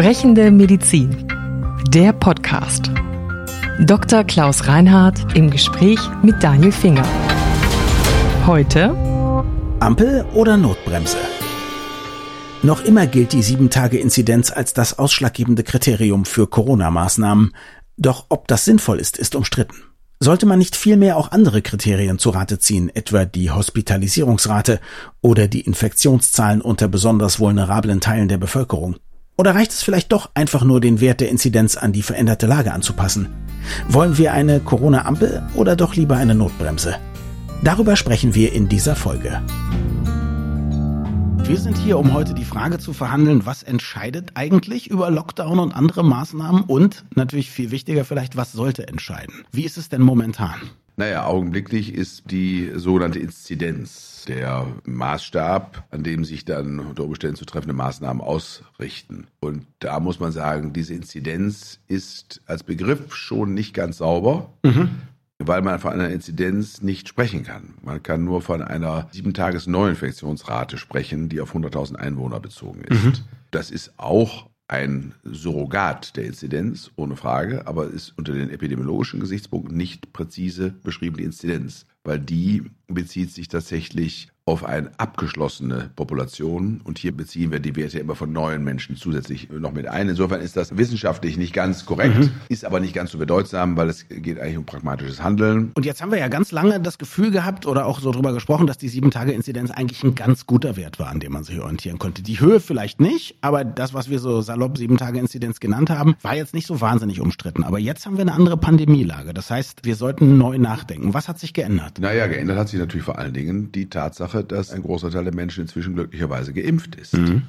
Sprechende Medizin. Der Podcast. Dr. Klaus Reinhardt im Gespräch mit Daniel Finger. Heute Ampel oder Notbremse? Noch immer gilt die 7-Tage-Inzidenz als das ausschlaggebende Kriterium für Corona-Maßnahmen. Doch ob das sinnvoll ist, ist umstritten. Sollte man nicht vielmehr auch andere Kriterien zu Rate ziehen, etwa die Hospitalisierungsrate oder die Infektionszahlen unter besonders vulnerablen Teilen der Bevölkerung? Oder reicht es vielleicht doch einfach nur, den Wert der Inzidenz an die veränderte Lage anzupassen? Wollen wir eine Corona-Ampel oder doch lieber eine Notbremse? Darüber sprechen wir in dieser Folge. Wir sind hier, um heute die Frage zu verhandeln, was entscheidet eigentlich über Lockdown und andere Maßnahmen und natürlich viel wichtiger vielleicht, was sollte entscheiden? Wie ist es denn momentan? Naja, augenblicklich ist die sogenannte Inzidenz der Maßstab, an dem sich dann unter Umständen zu treffende Maßnahmen ausrichten. Und da muss man sagen, diese Inzidenz ist als Begriff schon nicht ganz sauber. Mhm weil man von einer Inzidenz nicht sprechen kann. Man kann nur von einer sieben Tages Neuinfektionsrate sprechen, die auf 100.000 Einwohner bezogen ist. Mhm. Das ist auch ein Surrogat der Inzidenz, ohne Frage, aber ist unter den epidemiologischen Gesichtspunkten nicht präzise beschrieben die Inzidenz, weil die bezieht sich tatsächlich auf eine abgeschlossene Population. Und hier beziehen wir die Werte immer von neuen Menschen zusätzlich noch mit ein. Insofern ist das wissenschaftlich nicht ganz korrekt, mhm. ist aber nicht ganz so bedeutsam, weil es geht eigentlich um pragmatisches Handeln. Und jetzt haben wir ja ganz lange das Gefühl gehabt oder auch so drüber gesprochen, dass die 7-Tage-Inzidenz eigentlich ein ganz guter Wert war, an dem man sich orientieren konnte. Die Höhe vielleicht nicht, aber das, was wir so salopp 7-Tage-Inzidenz genannt haben, war jetzt nicht so wahnsinnig umstritten. Aber jetzt haben wir eine andere Pandemielage. Das heißt, wir sollten neu nachdenken. Was hat sich geändert? Naja, geändert hat sich natürlich vor allen Dingen die Tatsache, dass ein großer Teil der Menschen inzwischen glücklicherweise geimpft ist. Mhm.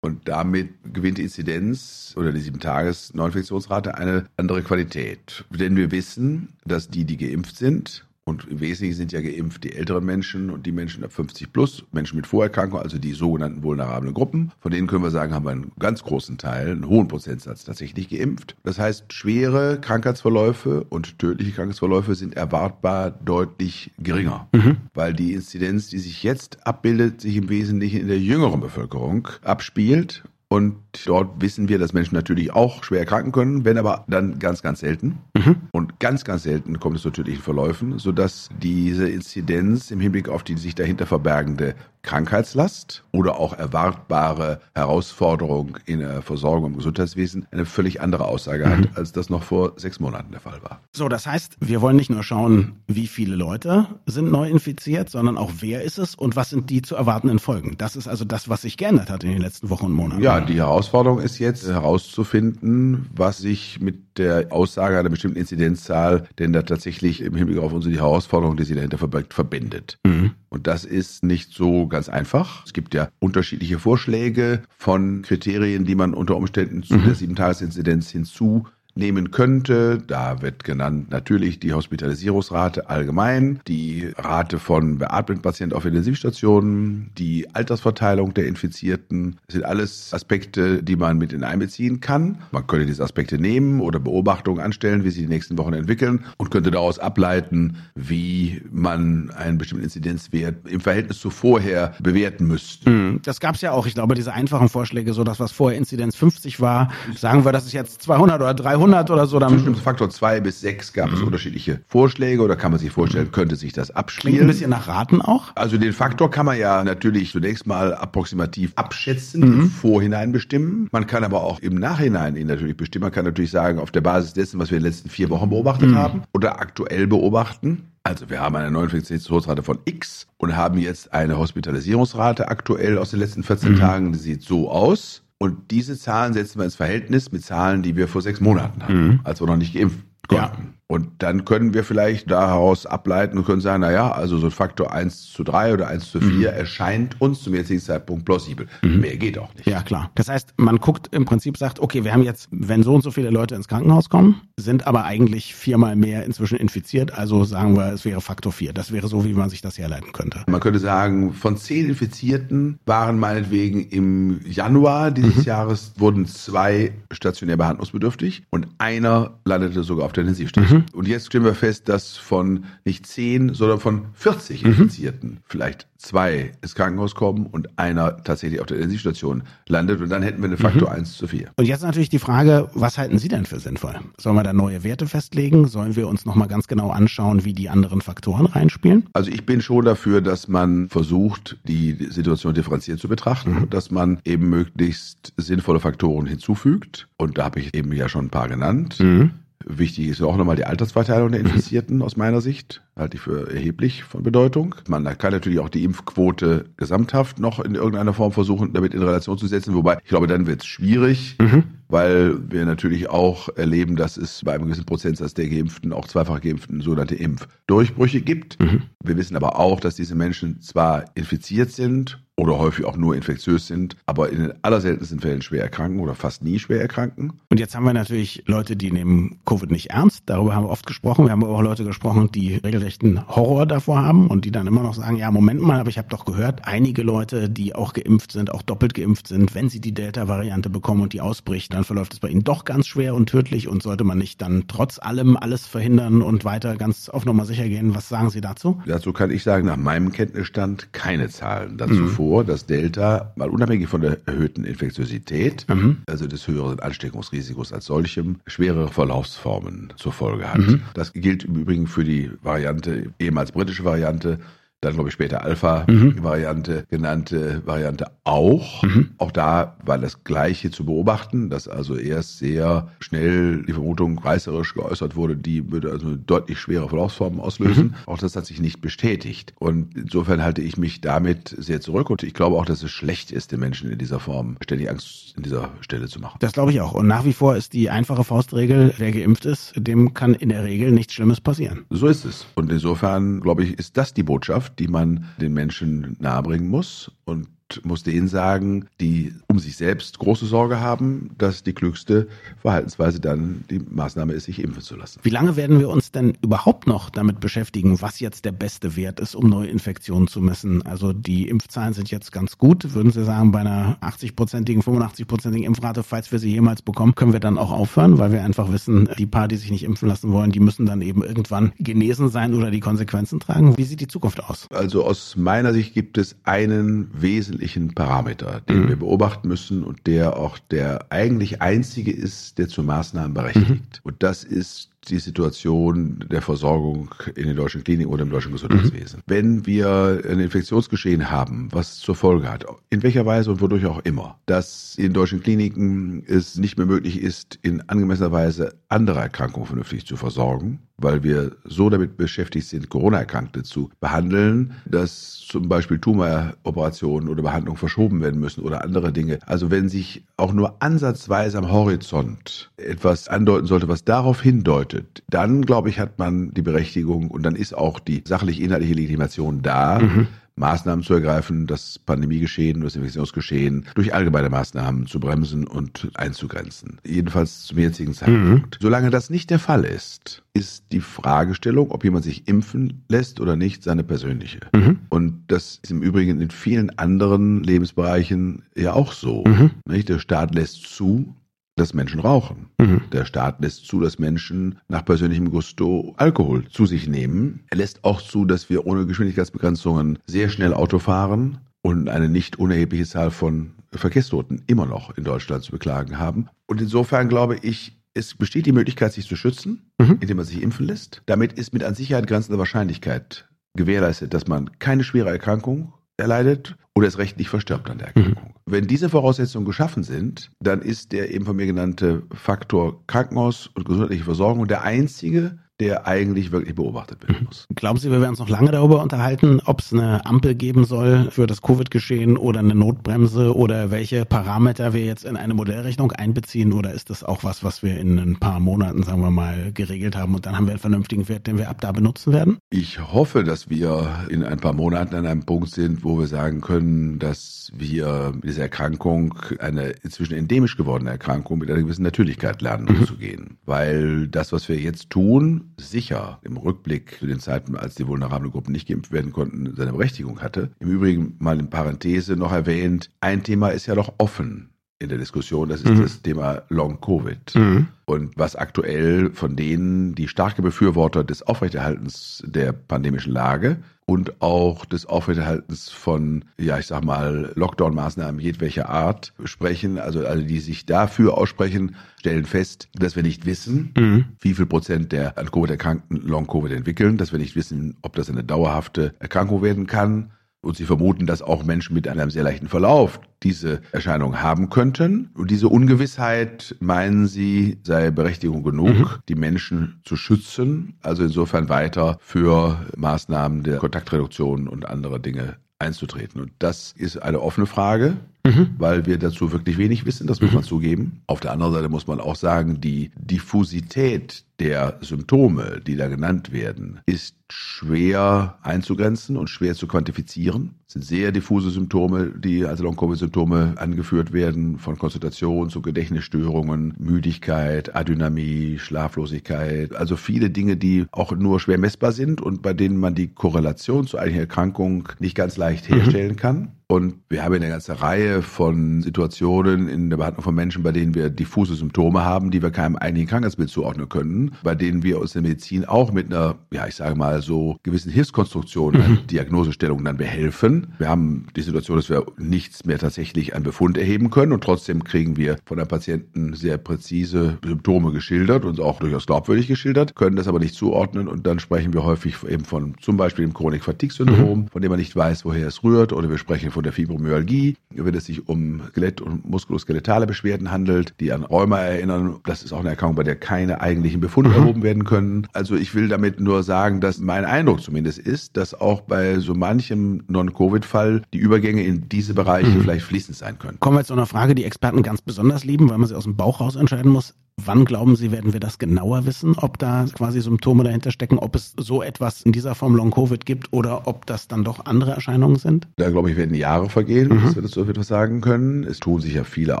Und damit gewinnt die Inzidenz oder die 7-Tages-Neuinfektionsrate eine andere Qualität. Denn wir wissen, dass die, die geimpft sind und im Wesentlichen sind ja geimpft die älteren Menschen und die Menschen ab 50 plus, Menschen mit Vorerkrankungen, also die sogenannten vulnerablen Gruppen. Von denen können wir sagen, haben wir einen ganz großen Teil, einen hohen Prozentsatz tatsächlich geimpft. Das heißt, schwere Krankheitsverläufe und tödliche Krankheitsverläufe sind erwartbar deutlich geringer, mhm. weil die Inzidenz, die sich jetzt abbildet, sich im Wesentlichen in der jüngeren Bevölkerung abspielt und dort wissen wir, dass Menschen natürlich auch schwer erkranken können, wenn aber dann ganz, ganz selten. Mhm. Und ganz, ganz selten kommt es zu tödlichen Verläufen, sodass diese Inzidenz im Hinblick auf die sich dahinter verbergende Krankheitslast oder auch erwartbare Herausforderung in der Versorgung im Gesundheitswesen eine völlig andere Aussage mhm. hat, als das noch vor sechs Monaten der Fall war. So, das heißt, wir wollen nicht nur schauen, wie viele Leute sind neu infiziert, sondern auch wer ist es und was sind die zu erwartenden Folgen. Das ist also das, was sich geändert hat in den letzten Wochen und Monaten. Ja, die Herausforderung ist jetzt herauszufinden, was sich mit der Aussage einer bestimmten Inzidenzzahl denn da tatsächlich im Hinblick auf unsere Herausforderung, die sie dahinter verbirgt, verbindet. Mhm. Und das ist nicht so ganz einfach. Es gibt ja unterschiedliche Vorschläge von Kriterien, die man unter Umständen zu mhm. der 7-Tages-Inzidenz hinzu nehmen könnte. Da wird genannt natürlich die Hospitalisierungsrate allgemein, die Rate von beatmeten Patienten auf Intensivstationen, die Altersverteilung der Infizierten. Das sind alles Aspekte, die man mit in einbeziehen kann. Man könnte diese Aspekte nehmen oder Beobachtungen anstellen, wie sie die nächsten Wochen entwickeln und könnte daraus ableiten, wie man einen bestimmten Inzidenzwert im Verhältnis zu vorher bewerten müsste. Hm, das gab es ja auch. Ich glaube, diese einfachen Vorschläge, so dass was vorher Inzidenz 50 war, sagen wir, das ist jetzt 200 oder 300 300 oder so. Dann Zwischen Faktor 2 bis 6 gab es mhm. unterschiedliche Vorschläge oder kann man sich vorstellen, könnte sich das abspielen. Klingt ein bisschen nach Raten auch? Also den Faktor kann man ja natürlich zunächst mal approximativ abschätzen, mhm. im Vorhinein bestimmen. Man kann aber auch im Nachhinein ihn natürlich bestimmen. Man kann natürlich sagen, auf der Basis dessen, was wir in den letzten vier Wochen beobachtet mhm. haben oder aktuell beobachten, also wir haben eine Neuinfektionsrate von X und haben jetzt eine Hospitalisierungsrate aktuell aus den letzten 14 mhm. Tagen, die sieht so aus. Und diese Zahlen setzen wir ins Verhältnis mit Zahlen, die wir vor sechs Monaten hatten, mhm. als wir noch nicht geimpft konnten. Ja. Und dann können wir vielleicht daraus ableiten und können sagen, na ja, also so ein Faktor 1 zu 3 oder 1 zu 4 mhm. erscheint uns zum jetzigen Zeitpunkt plausibel. Mhm. Mehr geht auch nicht. Ja, klar. Das heißt, man guckt im Prinzip, sagt, okay, wir haben jetzt, wenn so und so viele Leute ins Krankenhaus kommen, sind aber eigentlich viermal mehr inzwischen infiziert, also sagen wir, es wäre Faktor 4. Das wäre so, wie man sich das herleiten könnte. Man könnte sagen, von zehn Infizierten waren meinetwegen im Januar dieses mhm. Jahres, wurden zwei stationär behandlungsbedürftig und einer landete sogar auf der Intensivstation. Mhm. Mhm. Und jetzt stellen wir fest, dass von nicht 10, sondern von 40 mhm. Infizierten vielleicht zwei ins Krankenhaus kommen und einer tatsächlich auf der Intensivstation landet. Und dann hätten wir eine Faktor mhm. 1 zu 4. Und jetzt natürlich die Frage, was halten Sie denn für sinnvoll? Sollen wir da neue Werte festlegen? Sollen wir uns nochmal ganz genau anschauen, wie die anderen Faktoren reinspielen? Also ich bin schon dafür, dass man versucht, die Situation differenziert zu betrachten mhm. und dass man eben möglichst sinnvolle Faktoren hinzufügt. Und da habe ich eben ja schon ein paar genannt. Mhm. Wichtig ist auch nochmal die Altersverteilung der Infizierten aus meiner Sicht halte ich für erheblich von Bedeutung. Man kann natürlich auch die Impfquote gesamthaft noch in irgendeiner Form versuchen, damit in Relation zu setzen. Wobei, ich glaube, dann wird es schwierig, mhm. weil wir natürlich auch erleben, dass es bei einem gewissen Prozentsatz der Geimpften, auch zweifach Geimpften, sogenannte Impfdurchbrüche gibt. Mhm. Wir wissen aber auch, dass diese Menschen zwar infiziert sind oder häufig auch nur infektiös sind, aber in den allerseltensten Fällen schwer erkranken oder fast nie schwer erkranken. Und jetzt haben wir natürlich Leute, die nehmen Covid nicht ernst. Darüber haben wir oft gesprochen. Wir haben aber auch Leute gesprochen, die regelrechten Horror davor haben und die dann immer noch sagen, ja, Moment mal, aber ich habe doch gehört, einige Leute, die auch geimpft sind, auch doppelt geimpft sind, wenn sie die Delta-Variante bekommen und die ausbricht, dann verläuft es bei ihnen doch ganz schwer und tödlich und sollte man nicht dann trotz allem alles verhindern und weiter ganz auf Nummer sicher gehen. Was sagen Sie dazu? Dazu kann ich sagen, nach meinem Kenntnisstand keine Zahlen dazu mhm. vor, dass Delta, mal unabhängig von der erhöhten Infektiosität, mhm. also des höheren Ansteckungsrisikos als solchem, schwerere Verlaufsformen zur Folge hat. Mhm. Das gilt im Übrigen für die Variante, ehemals britische Variante, dann glaube ich später Alpha-Variante mhm. genannte Variante auch. Mhm. Auch da war das Gleiche zu beobachten, dass also erst sehr schnell die Vermutung reißerisch geäußert wurde, die würde also deutlich schwere Verlaufsformen auslösen. Mhm. Auch das hat sich nicht bestätigt. Und insofern halte ich mich damit sehr zurück und ich glaube auch, dass es schlecht ist, den Menschen in dieser Form ständig Angst in dieser Stelle zu machen. Das glaube ich auch. Und nach wie vor ist die einfache Faustregel, wer geimpft ist, dem kann in der Regel nichts Schlimmes passieren. So ist es. Und insofern, glaube ich, ist das die Botschaft, die man den Menschen nahebringen muss. Und muss denen sagen, die um sich selbst große Sorge haben, dass die klügste Verhaltensweise dann die Maßnahme ist, sich impfen zu lassen. Wie lange werden wir uns denn überhaupt noch damit beschäftigen, was jetzt der beste Wert ist, um neue Infektionen zu messen? Also die Impfzahlen sind jetzt ganz gut. Würden Sie sagen, bei einer 80-prozentigen, 85-prozentigen Impfrate, falls wir sie jemals bekommen, können wir dann auch aufhören, weil wir einfach wissen, die paar, die sich nicht impfen lassen wollen, die müssen dann eben irgendwann genesen sein oder die Konsequenzen tragen. Wie sieht die Zukunft aus? Also aus meiner Sicht gibt es einen wesentlichen wesentlichen Parameter, den mhm. wir beobachten müssen und der auch der eigentlich einzige ist, der zu Maßnahmen berechtigt. Mhm. Und das ist die Situation der Versorgung in den deutschen Kliniken oder im deutschen Gesundheitswesen. Mhm. Wenn wir ein Infektionsgeschehen haben, was zur Folge hat, in welcher Weise und wodurch auch immer, dass in deutschen Kliniken es nicht mehr möglich ist, in angemessener Weise andere Erkrankungen vernünftig zu versorgen, weil wir so damit beschäftigt sind, Corona-Erkrankte zu behandeln, dass zum Beispiel Tumoroperationen oder Behandlungen verschoben werden müssen oder andere Dinge. Also wenn sich auch nur ansatzweise am Horizont etwas andeuten sollte, was darauf hindeutet, dann glaube ich, hat man die Berechtigung und dann ist auch die sachlich-inhaltliche Legitimation da. Mhm Maßnahmen zu ergreifen, das Pandemiegeschehen, das Infektionsgeschehen durch allgemeine Maßnahmen zu bremsen und einzugrenzen. Jedenfalls zum jetzigen Zeitpunkt. Mhm. Solange das nicht der Fall ist, ist die Fragestellung, ob jemand sich impfen lässt oder nicht, seine persönliche. Mhm. Und das ist im Übrigen in vielen anderen Lebensbereichen ja auch so. Mhm. Der Staat lässt zu, dass Menschen rauchen. Mhm. Der Staat lässt zu, dass Menschen nach persönlichem Gusto Alkohol zu sich nehmen. Er lässt auch zu, dass wir ohne Geschwindigkeitsbegrenzungen sehr schnell Auto fahren und eine nicht unerhebliche Zahl von Verkehrstoten immer noch in Deutschland zu beklagen haben. Und insofern glaube ich, es besteht die Möglichkeit, sich zu schützen, mhm. indem man sich impfen lässt. Damit ist mit an Sicherheit grenzender Wahrscheinlichkeit gewährleistet, dass man keine schwere Erkrankung erleidet oder es recht nicht verstirbt an der Erkrankung. Mhm. Wenn diese Voraussetzungen geschaffen sind, dann ist der eben von mir genannte Faktor Krankenhaus und gesundheitliche Versorgung der einzige, der eigentlich wirklich beobachtet werden mhm. muss. Glauben Sie, wir werden uns noch lange darüber unterhalten, ob es eine Ampel geben soll für das Covid-Geschehen oder eine Notbremse oder welche Parameter wir jetzt in eine Modellrechnung einbeziehen oder ist das auch was, was wir in ein paar Monaten, sagen wir mal, geregelt haben und dann haben wir einen vernünftigen Wert, den wir ab da benutzen werden? Ich hoffe, dass wir in ein paar Monaten an einem Punkt sind, wo wir sagen können, dass wir mit dieser Erkrankung, eine inzwischen endemisch gewordene Erkrankung, mit einer gewissen Natürlichkeit lernen mhm. umzugehen. Weil das, was wir jetzt tun, sicher im Rückblick zu den Zeiten, als die vulnerablen Gruppen nicht geimpft werden konnten, seine Berechtigung hatte. Im Übrigen mal in Parenthese noch erwähnt, ein Thema ist ja noch offen in der Diskussion, das ist mhm. das Thema Long Covid. Mhm. Und was aktuell von denen, die starke Befürworter des Aufrechterhaltens der pandemischen Lage und auch des Aufrechterhaltens von, ja, ich sag mal, Lockdown-Maßnahmen jedwelcher Art sprechen, also alle, die sich dafür aussprechen, stellen fest, dass wir nicht wissen, mhm. wie viel Prozent der an Covid erkrankten Long-Covid entwickeln, dass wir nicht wissen, ob das eine dauerhafte Erkrankung werden kann und sie vermuten, dass auch Menschen mit einem sehr leichten Verlauf diese Erscheinung haben könnten. Und diese Ungewissheit, meinen sie, sei Berechtigung genug, mhm. die Menschen zu schützen. Also insofern weiter für Maßnahmen der Kontaktreduktion und andere Dinge einzutreten. Und das ist eine offene Frage, mhm. weil wir dazu wirklich wenig wissen, das muss mhm. man zugeben. Auf der anderen Seite muss man auch sagen, die Diffusität der Symptome, die da genannt werden, ist schwer einzugrenzen und schwer zu quantifizieren. Es sind sehr diffuse Symptome, die als Long-Covid-Symptome angeführt werden, von Konzentration zu Gedächtnisstörungen, Müdigkeit, Adynamie, Schlaflosigkeit. Also viele Dinge, die auch nur schwer messbar sind und bei denen man die Korrelation zu einer Erkrankung nicht ganz leicht mhm. herstellen kann. Und wir haben eine ganze Reihe von Situationen in der Behandlung von Menschen, bei denen wir diffuse Symptome haben, die wir keinem einigen Krankheitsbild zuordnen können, bei denen wir aus der Medizin auch mit einer, ja, ich sage mal so gewissen Hilfskonstruktion mhm. Diagnosestellung dann behelfen. Wir haben die Situation, dass wir nichts mehr tatsächlich an Befund erheben können und trotzdem kriegen wir von einem Patienten sehr präzise Symptome geschildert und auch durchaus glaubwürdig geschildert, können das aber nicht zuordnen und dann sprechen wir häufig eben von zum Beispiel dem Chronik-Fatigue-Syndrom, mhm. von dem man nicht weiß, woher es rührt oder wir sprechen von der Fibromyalgie, wenn es sich um Skelett- und muskuloskeletale Beschwerden handelt, die an Rheuma erinnern. Das ist auch eine Erkrankung, bei der keine eigentlichen Befunde mhm. erhoben werden können. Also ich will damit nur sagen, dass mein Eindruck zumindest ist, dass auch bei so manchem Non-Covid-Fall die Übergänge in diese Bereiche mhm. vielleicht fließend sein können. Kommen wir jetzt zu einer Frage, die Experten ganz besonders lieben, weil man sie aus dem Bauch raus entscheiden muss. Wann glauben Sie, werden wir das genauer wissen, ob da quasi Symptome dahinter stecken, ob es so etwas in dieser Form Long-Covid gibt oder ob das dann doch andere Erscheinungen sind? Da glaube ich, werden Jahre vergehen, mhm. bis wir dazu etwas sagen können. Es tun sich ja viele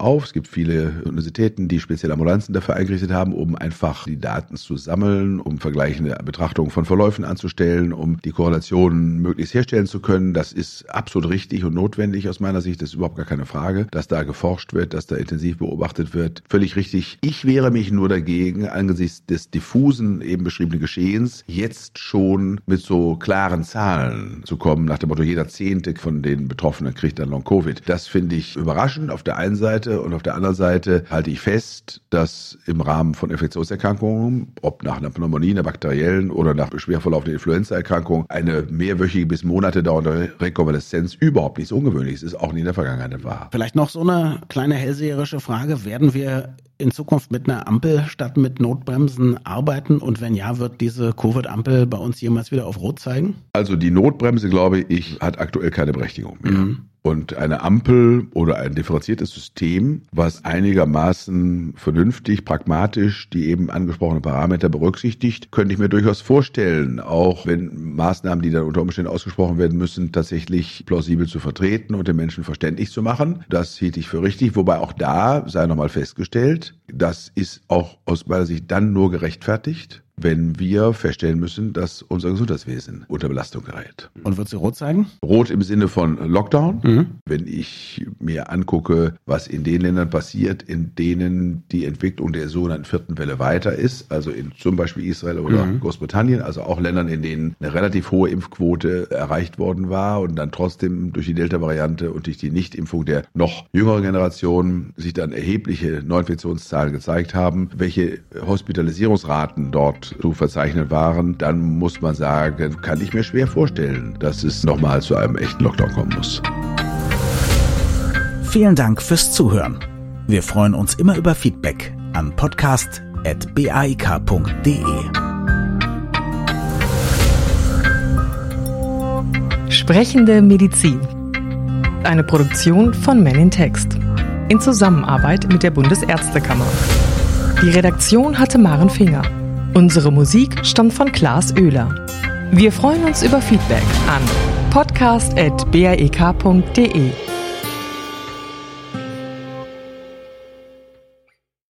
auf. Es gibt viele Universitäten, die spezielle Ambulanzen dafür eingerichtet haben, um einfach die Daten zu sammeln, um vergleichende Betrachtungen von Verläufen anzustellen, um die Korrelationen möglichst herstellen zu können. Das ist absolut richtig und notwendig aus meiner Sicht. Das ist überhaupt gar keine Frage, dass da geforscht wird, dass da intensiv beobachtet wird. Völlig richtig. Ich wäre wehre mich nur dagegen, angesichts des diffusen eben beschriebenen Geschehens, jetzt schon mit so klaren Zahlen zu kommen, nach dem Motto, jeder Zehnte von den Betroffenen kriegt dann Long-Covid. Das finde ich überraschend auf der einen Seite und auf der anderen Seite halte ich fest, dass im Rahmen von Infektionserkrankungen, ob nach einer Pneumonie, einer bakteriellen oder nach schwer verlaufender Influenzaerkrankung, eine mehrwöchige bis Monate dauernde Rekonvaleszenz überhaupt nichts Ungewöhnliches ist, auch nie in der Vergangenheit war. Vielleicht noch so eine kleine hellseherische Frage. Werden wir in Zukunft mit einer Ampel statt mit Notbremsen arbeiten? Und wenn ja, wird diese Covid-Ampel bei uns jemals wieder auf Rot zeigen? Also die Notbremse, glaube ich, hat aktuell keine Berechtigung mehr. Mhm. Und eine Ampel oder ein differenziertes System, was einigermaßen vernünftig, pragmatisch die eben angesprochenen Parameter berücksichtigt, könnte ich mir durchaus vorstellen, auch wenn Maßnahmen, die dann unter Umständen ausgesprochen werden müssen, tatsächlich plausibel zu vertreten und den Menschen verständlich zu machen. Das hielt ich für richtig, wobei auch da sei nochmal festgestellt, das ist auch aus meiner Sicht dann nur gerechtfertigt, wenn wir feststellen müssen, dass unser Gesundheitswesen unter Belastung gerät. Und wird sie rot zeigen? Rot im Sinne von Lockdown. Mhm. Wenn ich mir angucke, was in den Ländern passiert, in denen die Entwicklung der sogenannten vierten Welle weiter ist, also in zum Beispiel Israel oder mhm. Großbritannien, also auch Ländern, in denen eine relativ hohe Impfquote erreicht worden war und dann trotzdem durch die Delta-Variante und durch die Nichtimpfung der noch jüngeren Generation sich dann erhebliche Neuinfektionszahlen gezeigt haben, welche Hospitalisierungsraten dort zu verzeichnen waren, dann muss man sagen, kann ich mir schwer vorstellen, dass es nochmal zu einem echten Lockdown kommen muss. Vielen Dank fürs Zuhören. Wir freuen uns immer über Feedback an podcast.baik.de. Sprechende Medizin. Eine Produktion von Men in Text. In Zusammenarbeit mit der Bundesärztekammer. Die Redaktion hatte Maren Finger. Unsere Musik stammt von Klaas Oehler. Wir freuen uns über Feedback an podcast.baek.de.